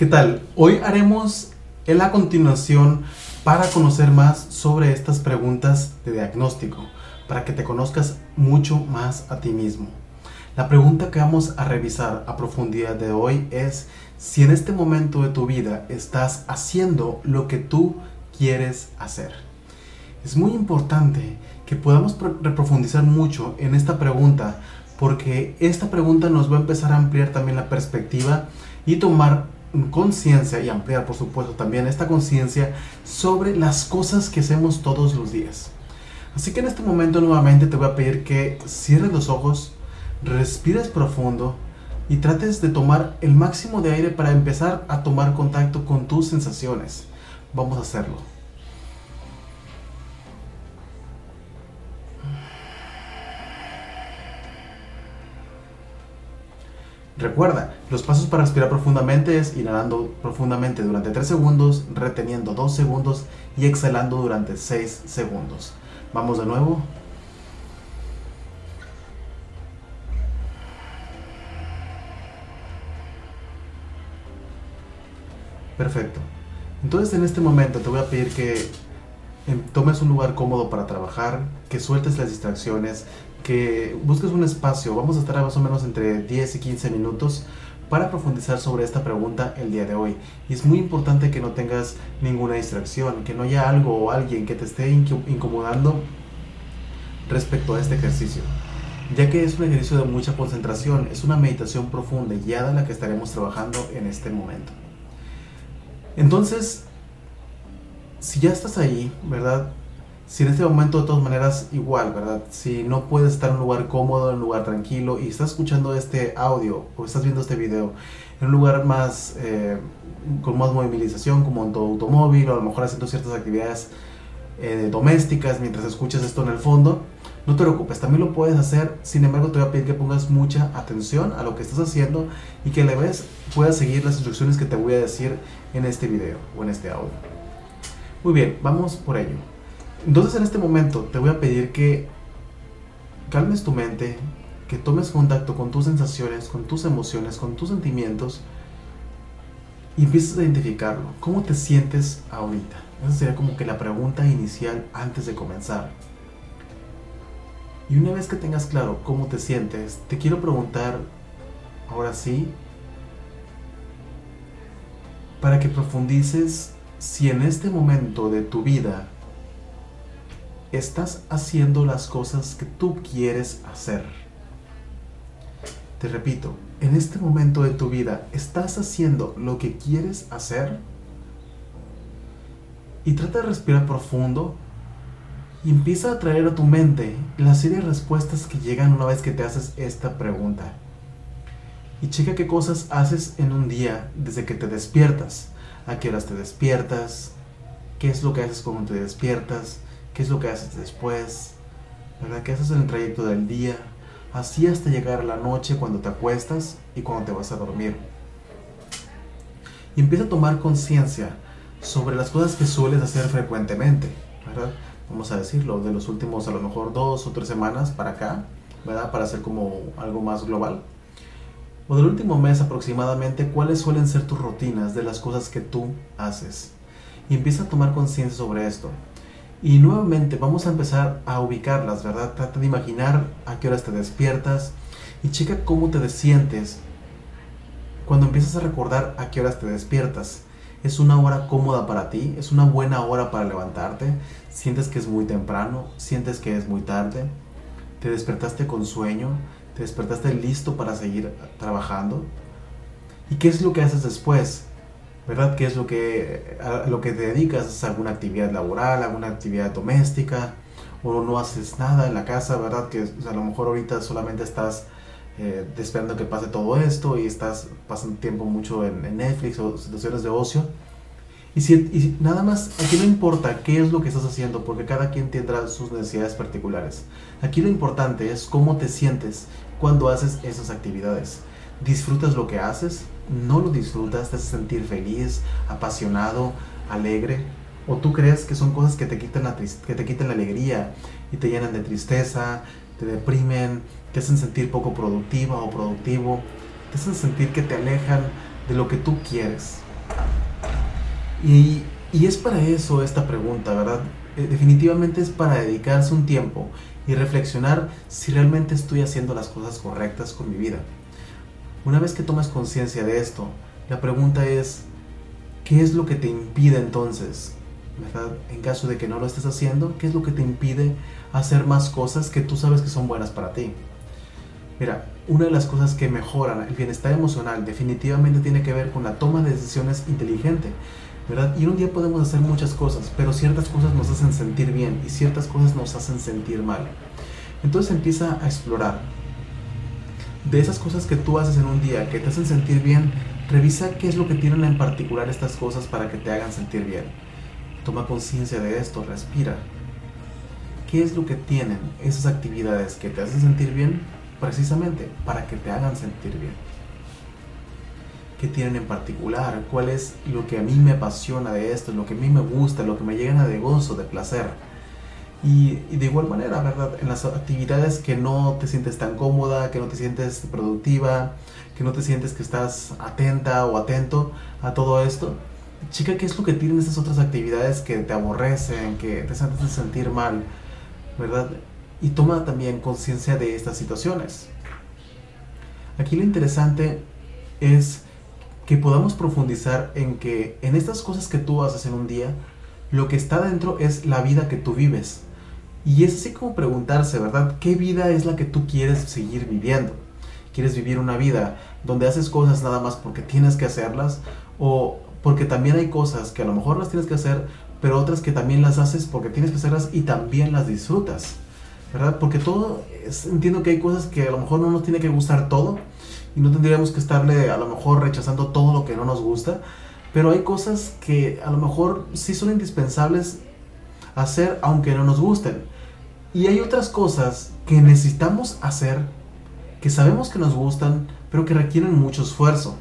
¿Qué tal? Hoy haremos en la continuación para conocer más sobre estas preguntas de diagnóstico, para que te conozcas mucho más a ti mismo. La pregunta que vamos a revisar a profundidad de hoy es si en este momento de tu vida estás haciendo lo que tú quieres hacer. Es muy importante que podamos reprofundizar mucho en esta pregunta porque esta pregunta nos va a empezar a ampliar también la perspectiva y tomar conciencia y ampliar, por supuesto, también esta conciencia sobre las cosas que hacemos todos los días. Así que en este momento nuevamente te voy a pedir que cierres los ojos, respires profundo y trates de tomar el máximo de aire para empezar a tomar contacto con tus sensaciones. Vamos a hacerlo. Recuerda, los pasos para respirar profundamente es inhalando profundamente durante 3 segundos, reteniendo 2 segundos y exhalando durante 6 segundos. Vamos de nuevo. Perfecto. Entonces en este momento te voy a pedir que tomes un lugar cómodo para trabajar, que sueltes las distracciones, que busques un espacio. Vamos a estar más o menos entre 10 y 15 minutos para profundizar sobre esta pregunta el día de hoy. Y es muy importante que no tengas ninguna distracción, que no haya algo o alguien que te esté incomodando respecto a este ejercicio, ya que es un ejercicio de mucha concentración, es una meditación profunda y guiada la que estaremos trabajando en este momento. Entonces, si ya estás ahí, ¿verdad? Si en este momento de todas maneras igual, ¿verdad? Si no puedes estar en un lugar cómodo, en un lugar tranquilo y estás escuchando este audio o estás viendo este video en un lugar más eh, con más movilización como en tu automóvil o a lo mejor haciendo ciertas actividades eh, domésticas mientras escuchas esto en el fondo, no te preocupes, también lo puedes hacer, sin embargo te voy a pedir que pongas mucha atención a lo que estás haciendo y que a la vez puedas seguir las instrucciones que te voy a decir en este video o en este audio. Muy bien, vamos por ello. Entonces en este momento te voy a pedir que calmes tu mente, que tomes contacto con tus sensaciones, con tus emociones, con tus sentimientos y empieces a identificarlo. ¿Cómo te sientes ahorita? Esa sería como que la pregunta inicial antes de comenzar. Y una vez que tengas claro cómo te sientes, te quiero preguntar, ahora sí, para que profundices si en este momento de tu vida estás haciendo las cosas que tú quieres hacer. Te repito, en este momento de tu vida, ¿estás haciendo lo que quieres hacer? Y trata de respirar profundo y empieza a traer a tu mente la serie de respuestas que llegan una vez que te haces esta pregunta. Y checa qué cosas haces en un día desde que te despiertas. ¿A qué horas te despiertas? ¿Qué es lo que haces cuando te despiertas? Qué es lo que haces después, ¿verdad? ¿Qué haces en el trayecto del día? Así hasta llegar a la noche cuando te acuestas y cuando te vas a dormir. Y empieza a tomar conciencia sobre las cosas que sueles hacer frecuentemente, ¿verdad? Vamos a decirlo, de los últimos a lo mejor dos o tres semanas para acá, ¿verdad? Para hacer como algo más global. O del último mes aproximadamente, ¿cuáles suelen ser tus rutinas de las cosas que tú haces? Y empieza a tomar conciencia sobre esto. Y nuevamente vamos a empezar a ubicarlas, ¿verdad? Trata de imaginar a qué horas te despiertas y checa cómo te sientes cuando empiezas a recordar a qué horas te despiertas. ¿Es una hora cómoda para ti? ¿Es una buena hora para levantarte? ¿Sientes que es muy temprano? ¿Sientes que es muy tarde? ¿Te despertaste con sueño? ¿Te despertaste listo para seguir trabajando? ¿Y qué es lo que haces después? ¿Verdad? ¿Qué es lo que, lo que te dedicas? ¿Es alguna actividad laboral, alguna actividad doméstica? ¿O no haces nada en la casa, verdad? Que a lo mejor ahorita solamente estás eh, esperando que pase todo esto y estás pasando tiempo mucho en, Netflix o situaciones de ocio. Y, si, y nada más, aquí no importa qué es lo que estás haciendo, porque cada quien tendrá sus necesidades particulares. Aquí lo importante es cómo te sientes cuando haces esas actividades. ¿Disfrutas lo que haces? No lo disfrutas, te hace sentir feliz, apasionado, alegre, o tú crees que son cosas que te quitan la, que te quitan la alegría y te llenan de tristeza, te deprimen, te hacen sentir poco productiva o productivo, te hacen sentir que te alejan de lo que tú quieres. Y, y es para eso esta pregunta, ¿verdad? Eh, definitivamente es para dedicarse un tiempo y reflexionar si realmente estoy haciendo las cosas correctas con mi vida. Una vez que tomas conciencia de esto, la pregunta es, ¿qué es lo que te impide entonces? En caso de que no lo estés haciendo, ¿qué es lo que te impide hacer más cosas que tú sabes que son buenas para ti? Mira, una de las cosas que mejoran el bienestar emocional definitivamente tiene que ver con la toma de decisiones inteligente. ¿verdad? Y un día podemos hacer muchas cosas, pero ciertas cosas nos hacen sentir bien y ciertas cosas nos hacen sentir mal. Entonces empieza a explorar. De esas cosas que tú haces en un día que te hacen sentir bien, revisa qué es lo que tienen en particular estas cosas para que te hagan sentir bien. Toma conciencia de esto, respira. ¿Qué es lo que tienen esas actividades que te hacen sentir bien precisamente para que te hagan sentir bien? ¿Qué tienen en particular? ¿Cuál es lo que a mí me apasiona de esto? Lo que a mí me gusta, lo que me llena de gozo, de placer. Y, de igual manera, ¿verdad? En las actividades que no te sientes tan cómoda, que no te sientes productiva, que no te sientes que estás atenta o atento a todo esto, chica, ¿qué es lo que tienen esas otras actividades que te aborrecen, que te hacen sentir mal, ¿verdad? Y toma también conciencia de estas situaciones. Aquí lo interesante es que podamos profundizar en que en estas cosas que tú haces en un día, lo que está dentro es la vida que tú vives. Y es así como preguntarse, ¿verdad? ¿Qué vida es la que tú quieres seguir viviendo? ¿Quieres vivir una vida donde haces cosas nada más porque tienes que hacerlas? ¿O porque también hay cosas que a lo mejor las tienes que hacer, pero otras que también las haces porque tienes que hacerlas y también las disfrutas? ¿Verdad? Porque todo, entiendo que hay cosas que a lo mejor no nos tiene que gustar todo, y no tendríamos que estarle a lo mejor rechazando todo lo que no nos gusta, pero hay cosas que a lo mejor sí son indispensables hacer aunque no nos gusten. Y hay otras cosas que necesitamos hacer, que sabemos que nos gustan, pero que requieren mucho esfuerzo.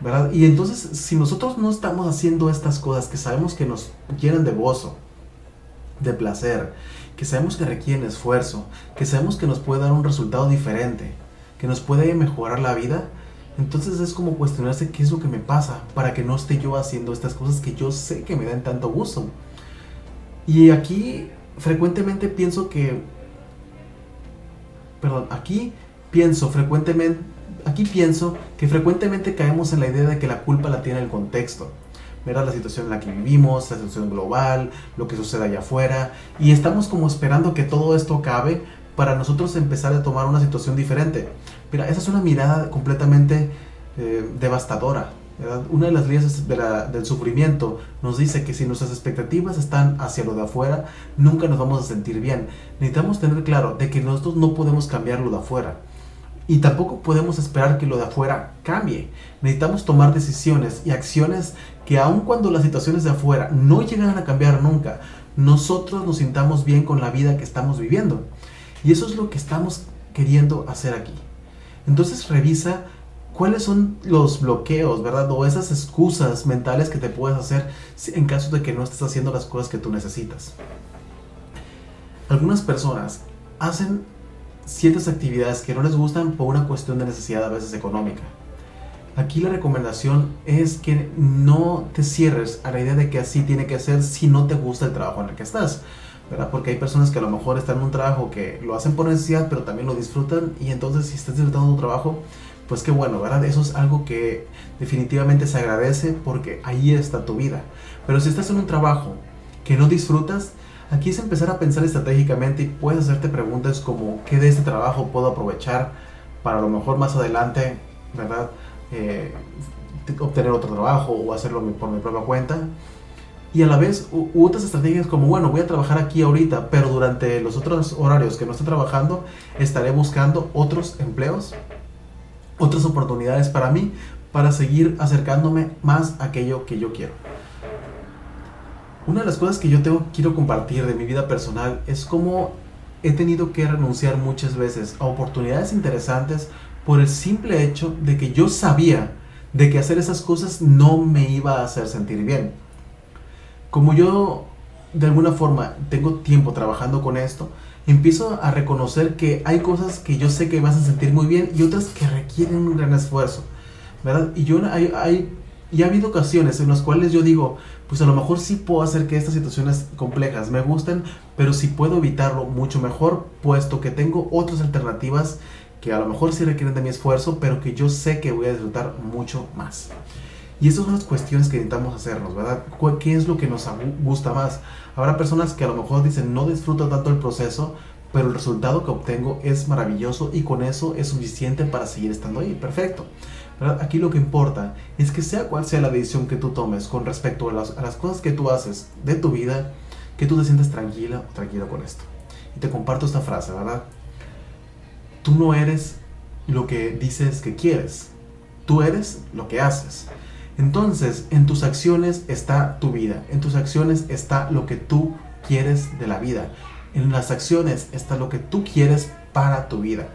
¿verdad? Y entonces, si nosotros no estamos haciendo estas cosas que sabemos que nos llenan de gozo, de placer, que sabemos que requieren esfuerzo, que sabemos que nos puede dar un resultado diferente, que nos puede mejorar la vida, entonces es como cuestionarse qué es lo que me pasa para que no esté yo haciendo estas cosas que yo sé que me dan tanto gusto. Y aquí frecuentemente pienso que, perdón, aquí pienso frecuentemente, aquí pienso que frecuentemente caemos en la idea de que la culpa la tiene el contexto. Verás la situación en la que vivimos, la situación global, lo que sucede allá afuera, y estamos como esperando que todo esto acabe para nosotros empezar a tomar una situación diferente. Mira, esa es una mirada completamente eh, devastadora. Una de las leyes del sufrimiento nos dice que si nuestras expectativas están hacia lo de afuera, nunca nos vamos a sentir bien. Necesitamos tener claro de que nosotros no podemos cambiar lo de afuera. Y tampoco podemos esperar que lo de afuera cambie. Necesitamos tomar decisiones y acciones que aun cuando las situaciones de afuera no llegan a cambiar nunca, nosotros nos sintamos bien con la vida que estamos viviendo. Y eso es lo que estamos queriendo hacer aquí. Entonces revisa cuáles son los bloqueos, ¿verdad? O esas excusas mentales que te puedes hacer en caso de que no estés haciendo las cosas que tú necesitas. Algunas personas hacen ciertas actividades que no les gustan por una cuestión de necesidad a veces económica. Aquí la recomendación es que no te cierres a la idea de que así tiene que ser si no te gusta el trabajo en el que estás. Porque hay personas que a lo mejor están en un trabajo que lo hacen por necesidad, pero también lo disfrutan y entonces si estás disfrutando tu trabajo, pues qué bueno, ¿verdad? Eso es algo que definitivamente se agradece porque ahí está tu vida. Pero si estás en un trabajo que no disfrutas, aquí es empezar a pensar estratégicamente y puedes hacerte preguntas como ¿qué de este trabajo puedo aprovechar para a lo mejor más adelante, ¿verdad? Eh, obtener otro trabajo o hacerlo por mi propia cuenta y a la vez otras estrategias como, bueno, voy a trabajar aquí ahorita, pero durante los otros horarios que no esté trabajando, estaré buscando otros empleos, otras oportunidades para mí, para seguir acercándome más a aquello que yo quiero. Una de las cosas que yo tengo, quiero compartir de mi vida personal es cómo he tenido que renunciar muchas veces a oportunidades interesantes por el simple hecho de que yo sabía de que hacer esas cosas no me iba a hacer sentir bien como yo de alguna forma tengo tiempo trabajando con esto, empiezo a reconocer que hay cosas que yo sé que me hacen sentir muy bien y otras que requieren un gran esfuerzo, ¿verdad? Y yo hay, hay Y ha habido ocasiones en las cuales yo digo, pues a lo mejor sí puedo hacer que estas situaciones complejas me gusten, pero si puedo evitarlo mucho mejor, puesto que tengo otras alternativas que a lo mejor sí requieren de mi esfuerzo, pero que yo sé que voy a disfrutar mucho más. Y esas son las cuestiones que intentamos hacernos, ¿verdad? ¿Qué es lo que nos gusta más? Habrá personas que a lo mejor dicen, no disfruto tanto el proceso, pero el resultado que obtengo es maravilloso y con eso es suficiente para seguir estando ahí. Perfecto. Aquí lo que importa es que sea cual sea la decisión que tú tomes con respecto a las, a las cosas que tú haces de tu vida, que tú te sientes tranquila o tranquilo con esto. Y te comparto esta frase, ¿verdad? Tú no eres lo que dices que quieres, tú eres lo que haces. Entonces, en tus acciones está tu vida, en tus acciones está lo que tú quieres de la vida, en las acciones está lo que tú quieres para tu vida,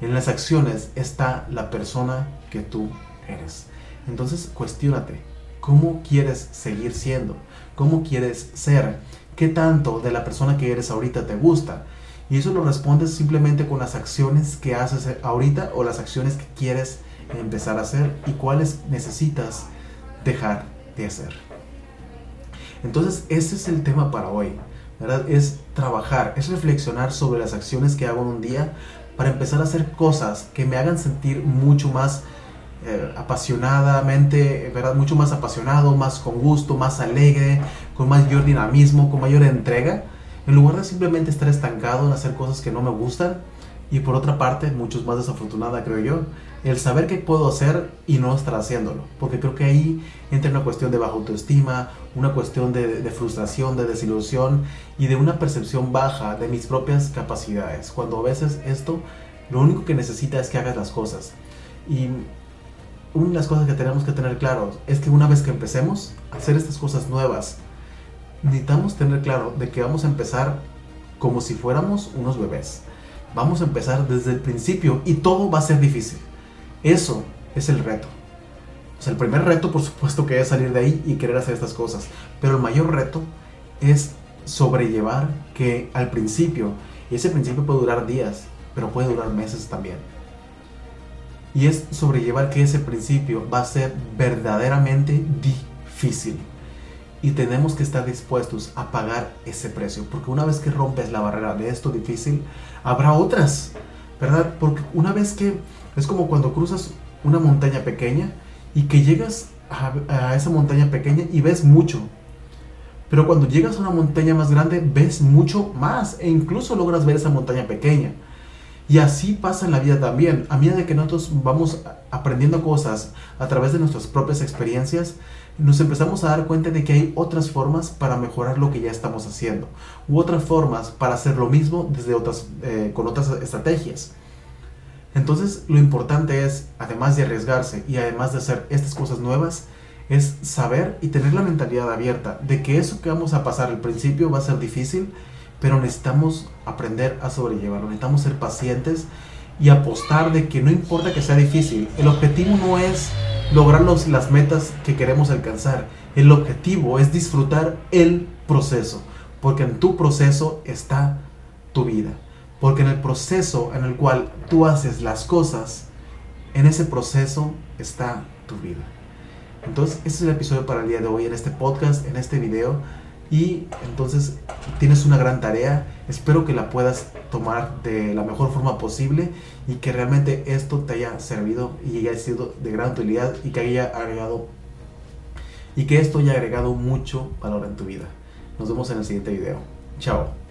en las acciones está la persona que tú eres. Entonces, cuestionate, ¿cómo quieres seguir siendo? ¿Cómo quieres ser? ¿Qué tanto de la persona que eres ahorita te gusta? Y eso lo respondes simplemente con las acciones que haces ahorita o las acciones que quieres empezar a hacer y cuáles necesitas dejar de hacer. Entonces, ese es el tema para hoy. ¿verdad? Es trabajar, es reflexionar sobre las acciones que hago en un día para empezar a hacer cosas que me hagan sentir mucho más eh, apasionadamente, ¿verdad? Mucho más apasionado, más con gusto, más alegre, con mayor dinamismo, con mayor entrega en lugar de simplemente estar estancado en hacer cosas que no me gustan, y por otra parte, muchos más desafortunada creo yo, el saber qué puedo hacer y no estar haciéndolo. Porque creo que ahí entra una cuestión de baja autoestima, una cuestión de, frustración, de desilusión y de una percepción baja de mis propias capacidades. Cuando a veces esto lo único que necesita es que hagas las cosas. Y una de las cosas que tenemos que tener claro es que una vez que empecemos a hacer estas cosas nuevas, necesitamos tener claro de que vamos a empezar como si fuéramos unos bebés. Vamos a empezar desde el principio y todo va a ser difícil. Eso es el reto. O sea, el primer reto, por supuesto, que es salir de ahí y querer hacer estas cosas. Pero el mayor reto es sobrellevar que al principio, y ese principio puede durar días, pero puede durar meses también. Y es sobrellevar que ese principio va a ser verdaderamente difícil y tenemos que estar dispuestos a pagar ese precio, porque una vez que rompes la barrera de esto difícil, habrá otras, ¿verdad? Porque una vez que es como cuando cruzas una montaña pequeña y que llegas a, esa montaña pequeña y ves mucho, pero cuando llegas a una montaña más grande ves mucho más e incluso logras ver esa montaña pequeña. Y así pasa en la vida también. A medida que nosotros vamos aprendiendo cosas a través de nuestras propias experiencias, nos empezamos a dar cuenta de que hay otras formas para mejorar lo que ya estamos haciendo, u otras formas para hacer lo mismo desde otras, eh, con otras estrategias. Entonces lo importante es, además de arriesgarse y además de hacer estas cosas nuevas, es saber y tener la mentalidad abierta de que eso que vamos a pasar al principio va a ser difícil, pero necesitamos aprender a sobrellevarlo, necesitamos ser pacientes y apostar de que no importa que sea difícil, el objetivo no es lograr las metas que queremos alcanzar. El objetivo es disfrutar el proceso, porque en tu proceso está tu vida. Porque en el proceso en el cual tú haces las cosas, en ese proceso está tu vida. Entonces, este es el episodio para el día de hoy, en este podcast, en este video. Y entonces tienes una gran tarea. Espero que la puedas tomar de la mejor forma posible y que realmente esto te haya servido y haya sido de gran utilidad y que haya agregado y que esto haya agregado mucho valor en tu vida. Nos vemos en el siguiente video. Chao.